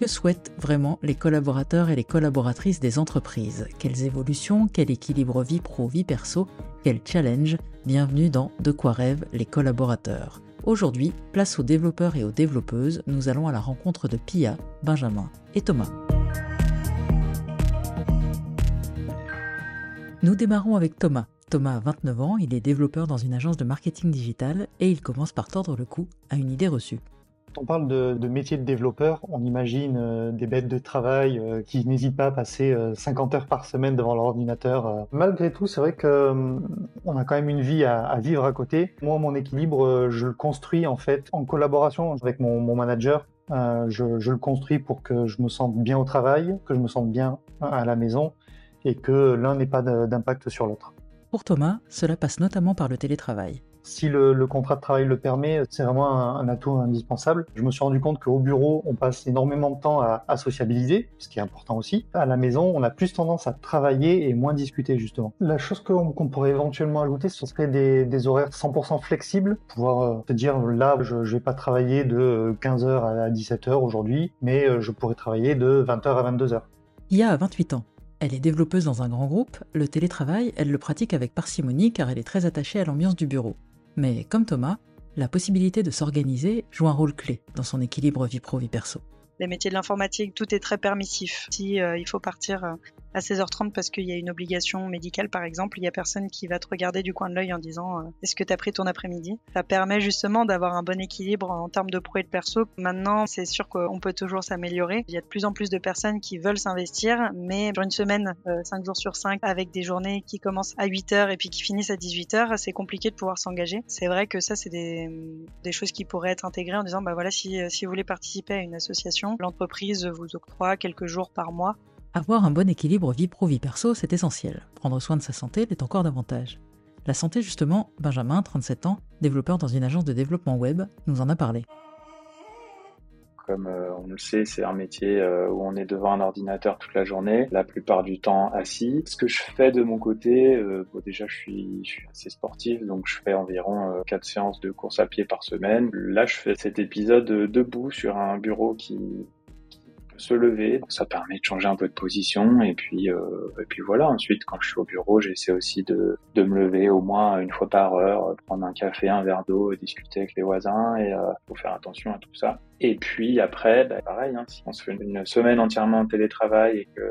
Que souhaitent vraiment les collaborateurs et les collaboratrices des entreprises? Quelles évolutions Quel équilibre vie pro-vie perso Quel challenge? Bienvenue dans De quoi rêvent les collaborateurs Aujourd'hui, place aux développeurs et aux développeuses, nous allons à la rencontre de Pia, Benjamin et Thomas. Nous démarrons avec Thomas. Thomas a 29 ans, il est développeur dans une agence de marketing digital et il commence par tordre le cou à une idée reçue. Quand on parle de, métier de développeur, on imagine euh, des bêtes de travail euh, qui n'hésitent pas à passer 50 euh, heures par semaine devant l'ordinateur. Malgré tout, c'est vrai que on a quand même une vie à, vivre à côté. Moi, mon équilibre, je le construis en fait en collaboration avec mon, manager. Je, le construis pour que je me sente bien au travail, que je me sente bien à la maison et que l'un n'ait pas d'impact sur l'autre. Pour Thomas, cela passe notamment par le télétravail. Si le, contrat de travail le permet, c'est vraiment un, atout indispensable. Je me suis rendu compte qu'au bureau, on passe énormément de temps à, sociabiliser, ce qui est important aussi. À la maison, on a plus tendance à travailler et moins discuter justement. La chose qu'on pourrait éventuellement ajouter, ce serait des, horaires 100% flexibles, pouvoir euh, se dire là, je, ne vais pas travailler de 15h à 17h aujourd'hui, mais euh, je pourrais travailler de 20h à 22h. Il a 28 ans. Elle est développeuse dans un grand groupe, le télétravail, elle le pratique avec parcimonie car elle est très attachée à l'ambiance du bureau. Mais comme Thomas, la possibilité de s'organiser joue un rôle clé dans son équilibre vie pro-vie perso les métiers de l'informatique, tout est très permissif. Si euh, il faut partir euh, à 16h30 parce qu'il y a une obligation médicale, par exemple, il y a personne qui va te regarder du coin de l'œil en disant euh, est-ce que tu as pris ton après-midi? Ça permet justement d'avoir un bon équilibre en termes de pro et de perso. Maintenant, c'est sûr qu'on peut toujours s'améliorer. Il y a de plus en plus de personnes qui veulent s'investir, mais sur une semaine, 5 jours sur 5, avec des journées qui commencent à 8h et puis qui finissent à 18h, c'est compliqué de pouvoir s'engager. C'est vrai que ça, c'est des, des, choses qui pourraient être intégrées en disant bah voilà, si, si vous voulez participer à une association, l'entreprise vous octroie quelques jours par mois. Avoir un bon équilibre vie pro-vie perso, c'est essentiel. Prendre soin de sa santé l'est encore davantage. La santé, justement, Benjamin, 37 ans, développeur dans une agence de développement web, nous en a parlé. Comme euh, on le sait, c'est un métier euh, où on est devant un ordinateur toute la journée, la plupart du temps assis. Ce que je fais de mon côté, euh, déjà je suis, je suis assez sportif, donc je fais environ 4 séances de course à pied par semaine. Là, je fais cet épisode debout sur un bureau qui, se lever. Ça permet de changer un peu de position et puis euh, et puis voilà. Ensuite, quand je suis au bureau, j'essaie aussi de, de me lever au moins une fois par heure, prendre un café, un verre d'eau, discuter avec les voisins et euh, faut faire attention à tout ça. Et puis après, bah, pareil, hein, si on se fait une semaine entièrement en télétravail et que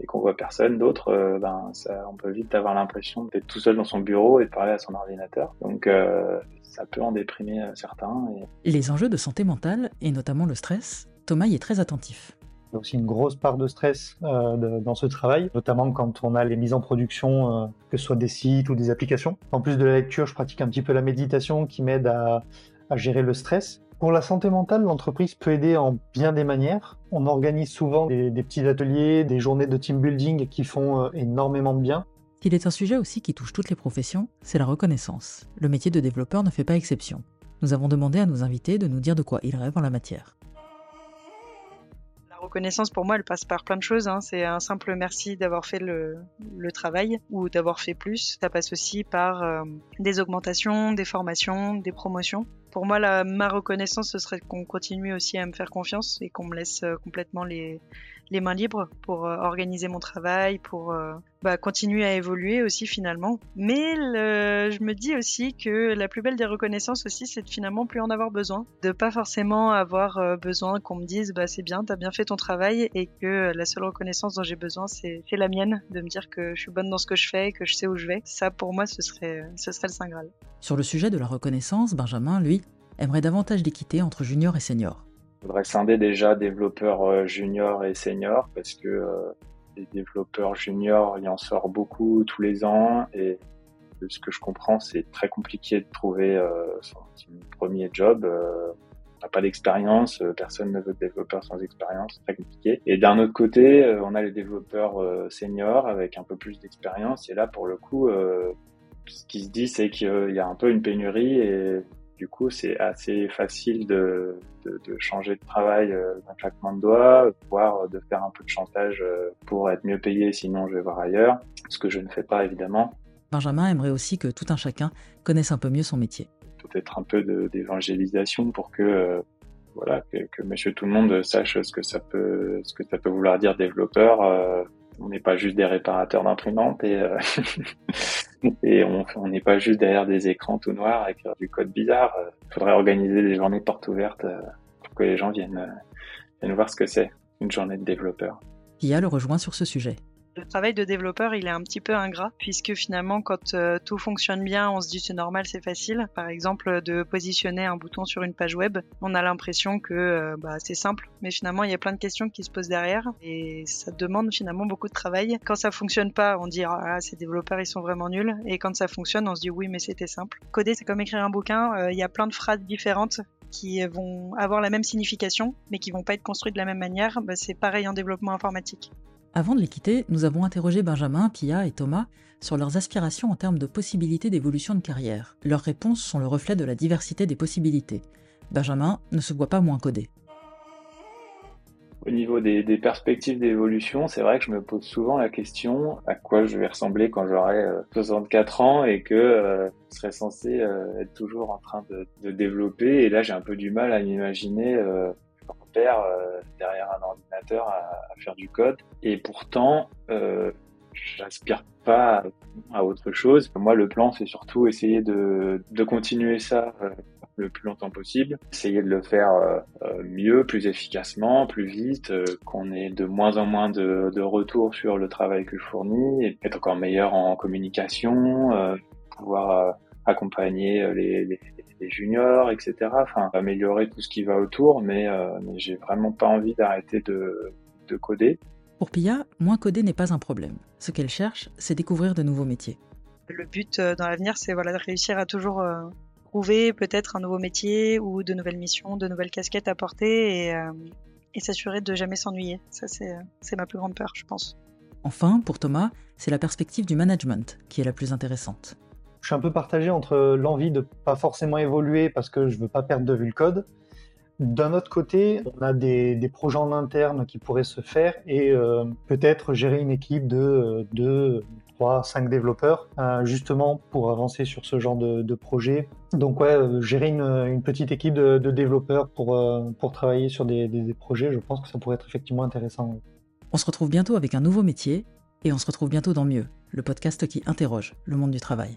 et qu'on voit personne d'autre, euh, ben ça, on peut vite avoir l'impression d'être tout seul dans son bureau et de parler à son ordinateur. Donc euh, ça peut en déprimer certains. Les enjeux de santé mentale et notamment le stress Thomas y est très attentif. Il y a aussi une grosse part de stress euh, dans ce travail, notamment quand on a les mises en production, euh, que ce soit des sites ou des applications. En plus de la lecture, je pratique un petit peu la méditation qui m'aide à, gérer le stress. Pour la santé mentale, l'entreprise peut aider en bien des manières. On organise souvent des, petits ateliers, des journées de team building qui font euh, énormément de bien. S'il est un sujet aussi qui touche toutes les professions, c'est la reconnaissance. Le métier de développeur ne fait pas exception. Nous avons demandé à nos invités de nous dire de quoi ils rêvent en la matière reconnaissance pour moi, elle passe par plein de choses. Hein. C'est un simple merci d'avoir fait le, travail ou d'avoir fait plus. Ça passe aussi par euh, des augmentations, des formations, des promotions. Pour moi, la, ma reconnaissance, ce serait qu'on continue aussi à me faire confiance et qu'on me laisse euh, complètement les, les mains libres pour euh, organiser mon travail, pour euh, bah, continuer à évoluer aussi finalement. Mais je me dis aussi que la plus belle des reconnaissances aussi, c'est de finalement plus en avoir besoin, de pas forcément avoir euh, besoin qu'on me dise bah c'est bien, t'as bien fait ton travail et que la seule reconnaissance dont j'ai besoin c'est la mienne, de me dire que je suis bonne dans ce que je fais, que je sais où je vais. Ça pour moi ce serait ce serait le saint graal. Sur le sujet de la reconnaissance, Benjamin lui aimerait davantage d'équité entre junior et senior faudrait scinder déjà développeurs euh, juniors et seniors parce que euh, les développeurs juniors, il en sort beaucoup tous les ans et de ce que je comprends, c'est très compliqué de trouver euh, son, premier job. on n'a pas d'expérience, personne ne veut de développeur sans expérience, très compliqué. Et d'un autre côté, on a les développeurs seniors avec un peu plus d'expérience et là, pour le coup, ce qui se dit, c'est qu'il y a un peu une pénurie et du coup, c'est assez facile de, changer de travail euh, d'un claquement de doigts, voire de faire un peu de chantage euh, pour être mieux payé, sinon je vais voir ailleurs, ce que je ne fais pas évidemment. Benjamin aimerait aussi que tout un chacun connaisse un peu mieux son métier. Peut-être un peu d'évangélisation pour que euh, voilà, que, Monsieur Tout le Monde sache ce que ça peut, ce que ça peut vouloir dire développeur. on n'est pas juste des réparateurs d'imprimantes et et on n'est pas juste derrière des écrans tout noirs avec du code bizarre. Il faudrait organiser des journées portes ouvertes pour que les gens viennent, viennent voir ce que c'est une journée de développeur. Pia le rejoint sur ce sujet. Le travail de développeur, il est un petit peu ingrat, puisque finalement, quand euh, tout fonctionne bien, on se dit c'est normal, c'est facile. Par exemple, de positionner un bouton sur une page web, on a l'impression que euh, bah, c'est simple, mais finalement, il y a plein de questions qui se posent derrière, et ça demande finalement beaucoup de travail. Quand ça fonctionne pas, on dit ah ces développeurs ils sont vraiment nuls, et quand ça fonctionne, on se dit oui mais c'était simple. Coder, c'est comme écrire un bouquin. Euh, il y a plein de phrases différentes qui vont avoir la même signification, mais qui vont pas être construites de la même manière. Bah, c'est pareil en développement informatique. Avant de les quitter, nous avons interrogé Benjamin, Pia et Thomas sur leurs aspirations en termes de possibilités d'évolution de carrière. Leurs réponses sont le reflet de la diversité des possibilités. Benjamin ne se voit pas moins codé. Au niveau des, perspectives d'évolution, c'est vrai que je me pose souvent la question à quoi je vais ressembler quand j'aurai 64 euh, ans et que euh, je serais censé euh, être toujours en train de, développer. Et là, j'ai un peu du mal à m'imaginer père derrière un ordinateur à, faire du code. Et pourtant, euh, j'aspire pas à autre chose. Moi, le plan, c'est surtout essayer de, de continuer ça euh, le plus longtemps possible, essayer de le faire euh, euh, mieux, plus efficacement, plus vite, qu'on ait de moins en moins de, de retours sur le travail que je fournis, être encore meilleur en communication, pouvoir accompagner les, les, les, juniors, etc. Enfin, améliorer tout ce qui va autour, mais, mais j'ai vraiment pas envie d'arrêter de, de coder. Pour Pia, moins coder n'est pas un problème. Ce qu'elle cherche, c'est découvrir de nouveaux métiers. Le but euh, dans l'avenir, c'est voilà, de réussir à toujours euh, trouver peut-être un nouveau métier ou de nouvelles missions, de nouvelles casquettes à porter et, euh, et s'assurer de jamais s'ennuyer. Ça, c'est ma plus grande peur, je pense. Enfin, pour Thomas, c'est la perspective du management qui est la plus intéressante. Je suis un peu partagé entre l'envie de pas forcément évoluer parce que je veux pas perdre de vue le code, d'un autre côté, on a des, projets en interne qui pourraient se faire et euh, peut-être gérer une équipe de 2, 3, 5 développeurs euh, justement pour avancer sur ce genre de, projet. Donc ouais, euh, gérer une, petite équipe de, développeurs pour, pour travailler sur des, des, projets, je pense que ça pourrait être effectivement intéressant. On se retrouve bientôt avec un nouveau métier et on se retrouve bientôt dans Mieux, le podcast qui interroge le monde du travail.